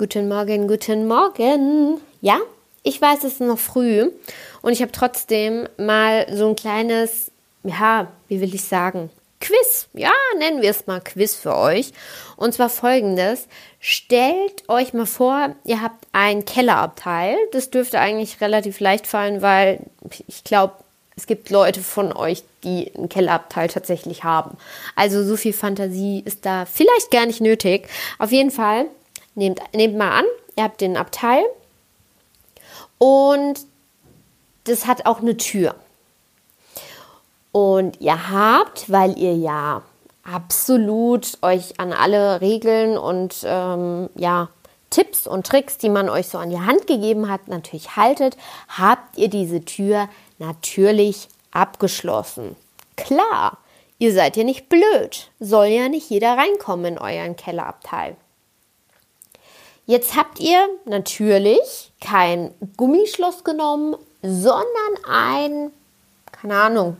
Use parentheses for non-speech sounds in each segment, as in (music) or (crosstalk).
Guten Morgen, guten Morgen. Ja, ich weiß, es ist noch früh und ich habe trotzdem mal so ein kleines, ja, wie will ich sagen, Quiz. Ja, nennen wir es mal Quiz für euch. Und zwar folgendes. Stellt euch mal vor, ihr habt ein Kellerabteil. Das dürfte eigentlich relativ leicht fallen, weil ich glaube, es gibt Leute von euch, die ein Kellerabteil tatsächlich haben. Also so viel Fantasie ist da vielleicht gar nicht nötig. Auf jeden Fall Nehmt, nehmt mal an, ihr habt den Abteil und das hat auch eine Tür. Und ihr habt, weil ihr ja absolut euch an alle Regeln und ähm, ja, Tipps und Tricks, die man euch so an die Hand gegeben hat, natürlich haltet, habt ihr diese Tür natürlich abgeschlossen. Klar, ihr seid ja nicht blöd. Soll ja nicht jeder reinkommen in euren Kellerabteil. Jetzt habt ihr natürlich kein Gummischloss genommen, sondern ein, keine Ahnung,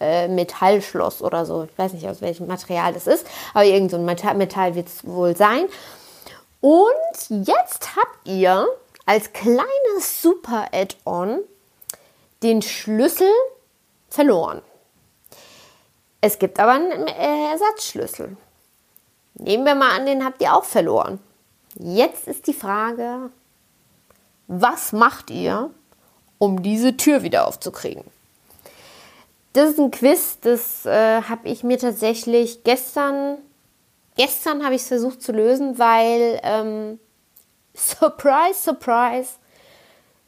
äh, Metallschloss oder so. Ich weiß nicht, aus welchem Material das ist, aber irgend so Metall, Metall wird es wohl sein. Und jetzt habt ihr als kleines Super Add-on den Schlüssel verloren. Es gibt aber einen äh, Ersatzschlüssel. Nehmen wir mal an, den habt ihr auch verloren. Jetzt ist die Frage, was macht ihr, um diese Tür wieder aufzukriegen? Das ist ein Quiz, das äh, habe ich mir tatsächlich gestern, gestern habe ich es versucht zu lösen, weil, ähm, (laughs) surprise, surprise,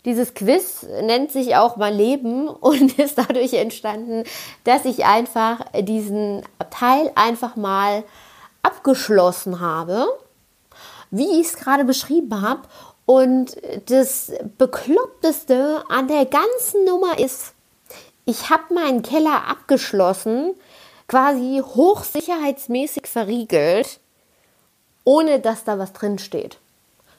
dieses Quiz nennt sich auch mein Leben (laughs) und ist dadurch entstanden, dass ich einfach diesen Teil einfach mal abgeschlossen habe wie ich es gerade beschrieben habe. Und das Bekloppteste an der ganzen Nummer ist, ich habe meinen Keller abgeschlossen, quasi hochsicherheitsmäßig verriegelt, ohne dass da was drin steht.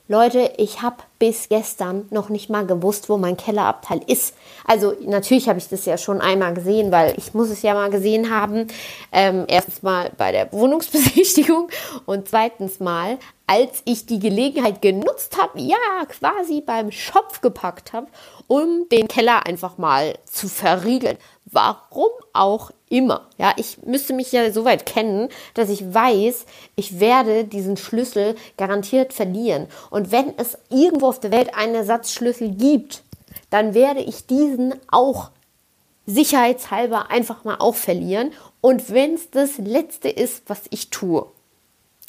Leute, ich habe bis gestern noch nicht mal gewusst, wo mein Kellerabteil ist. Also natürlich habe ich das ja schon einmal gesehen, weil ich muss es ja mal gesehen haben. Ähm, erstens mal bei der Wohnungsbesichtigung und zweitens mal, als ich die Gelegenheit genutzt habe, ja, quasi beim Schopf gepackt habe, um den Keller einfach mal zu verriegeln. Warum auch immer. Ja, ich müsste mich ja so weit kennen, dass ich weiß, ich werde diesen Schlüssel garantiert verlieren. Und wenn es irgendwo auf der Welt einen Ersatzschlüssel gibt, dann werde ich diesen auch sicherheitshalber einfach mal auch verlieren. Und wenn es das Letzte ist, was ich tue.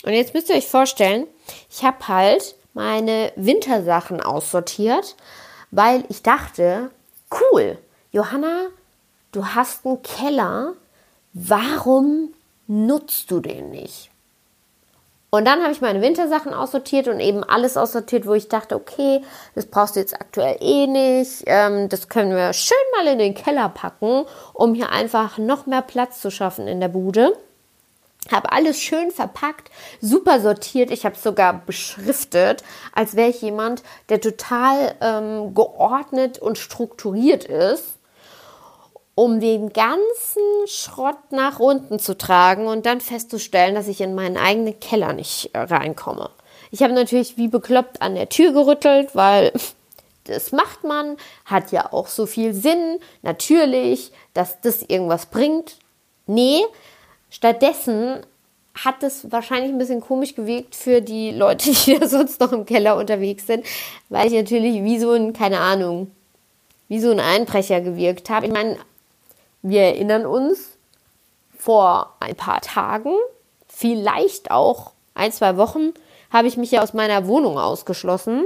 Und jetzt müsst ihr euch vorstellen, ich habe halt meine Wintersachen aussortiert, weil ich dachte, cool, Johanna du hast einen Keller, warum nutzt du den nicht? Und dann habe ich meine Wintersachen aussortiert und eben alles aussortiert, wo ich dachte, okay, das brauchst du jetzt aktuell eh nicht. Ähm, das können wir schön mal in den Keller packen, um hier einfach noch mehr Platz zu schaffen in der Bude. Habe alles schön verpackt, super sortiert. Ich habe es sogar beschriftet, als wäre ich jemand, der total ähm, geordnet und strukturiert ist um den ganzen Schrott nach unten zu tragen und dann festzustellen, dass ich in meinen eigenen Keller nicht äh, reinkomme. Ich habe natürlich wie bekloppt an der Tür gerüttelt, weil (laughs) das macht man, hat ja auch so viel Sinn, natürlich, dass das irgendwas bringt. Nee, stattdessen hat es wahrscheinlich ein bisschen komisch gewirkt für die Leute, (laughs) die sonst noch im Keller unterwegs sind, weil ich natürlich wie so ein, keine Ahnung, wie so ein Einbrecher gewirkt habe. Ich meine, wir erinnern uns, vor ein paar Tagen, vielleicht auch ein, zwei Wochen, habe ich mich ja aus meiner Wohnung ausgeschlossen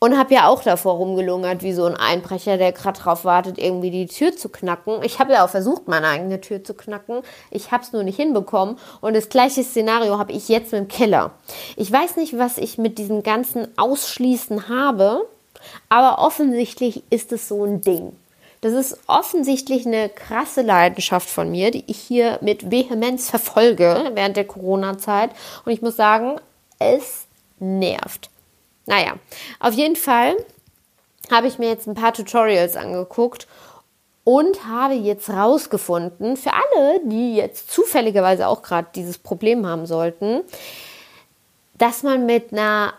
und habe ja auch davor rumgelungert, wie so ein Einbrecher, der gerade drauf wartet, irgendwie die Tür zu knacken. Ich habe ja auch versucht, meine eigene Tür zu knacken. Ich habe es nur nicht hinbekommen. Und das gleiche Szenario habe ich jetzt im Keller. Ich weiß nicht, was ich mit diesem ganzen Ausschließen habe, aber offensichtlich ist es so ein Ding. Das ist offensichtlich eine krasse Leidenschaft von mir, die ich hier mit Vehemenz verfolge während der Corona-Zeit. Und ich muss sagen, es nervt. Naja, auf jeden Fall habe ich mir jetzt ein paar Tutorials angeguckt und habe jetzt rausgefunden, für alle, die jetzt zufälligerweise auch gerade dieses Problem haben sollten, dass man mit einer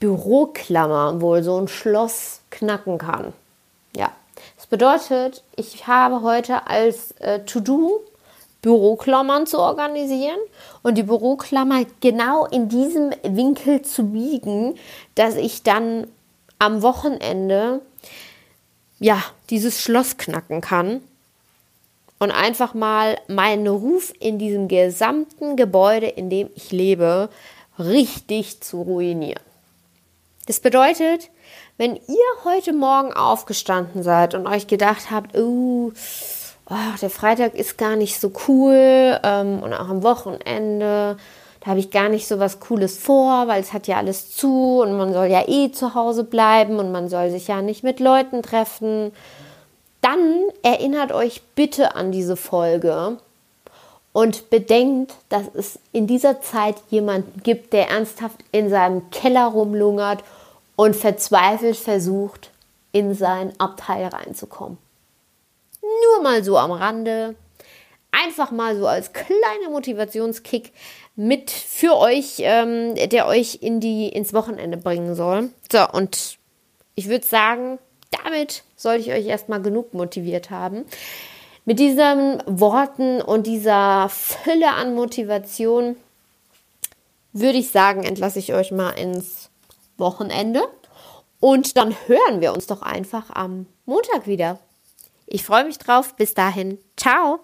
Büroklammer wohl so ein Schloss knacken kann. Das bedeutet, ich habe heute als äh, To-Do Büroklammern zu organisieren und die Büroklammer genau in diesem Winkel zu biegen, dass ich dann am Wochenende ja dieses Schloss knacken kann und einfach mal meinen Ruf in diesem gesamten Gebäude, in dem ich lebe, richtig zu ruinieren. Das bedeutet, wenn ihr heute Morgen aufgestanden seid und euch gedacht habt, oh, oh der Freitag ist gar nicht so cool ähm, und auch am Wochenende, da habe ich gar nicht so was Cooles vor, weil es hat ja alles zu und man soll ja eh zu Hause bleiben und man soll sich ja nicht mit Leuten treffen. Dann erinnert euch bitte an diese Folge und bedenkt, dass es in dieser Zeit jemanden gibt, der ernsthaft in seinem Keller rumlungert und verzweifelt versucht, in sein Abteil reinzukommen. Nur mal so am Rande. Einfach mal so als kleiner Motivationskick mit für euch, ähm, der euch in die, ins Wochenende bringen soll. So, und ich würde sagen, damit sollte ich euch erstmal genug motiviert haben. Mit diesen Worten und dieser Fülle an Motivation würde ich sagen, entlasse ich euch mal ins Wochenende. Und dann hören wir uns doch einfach am Montag wieder. Ich freue mich drauf. Bis dahin. Ciao.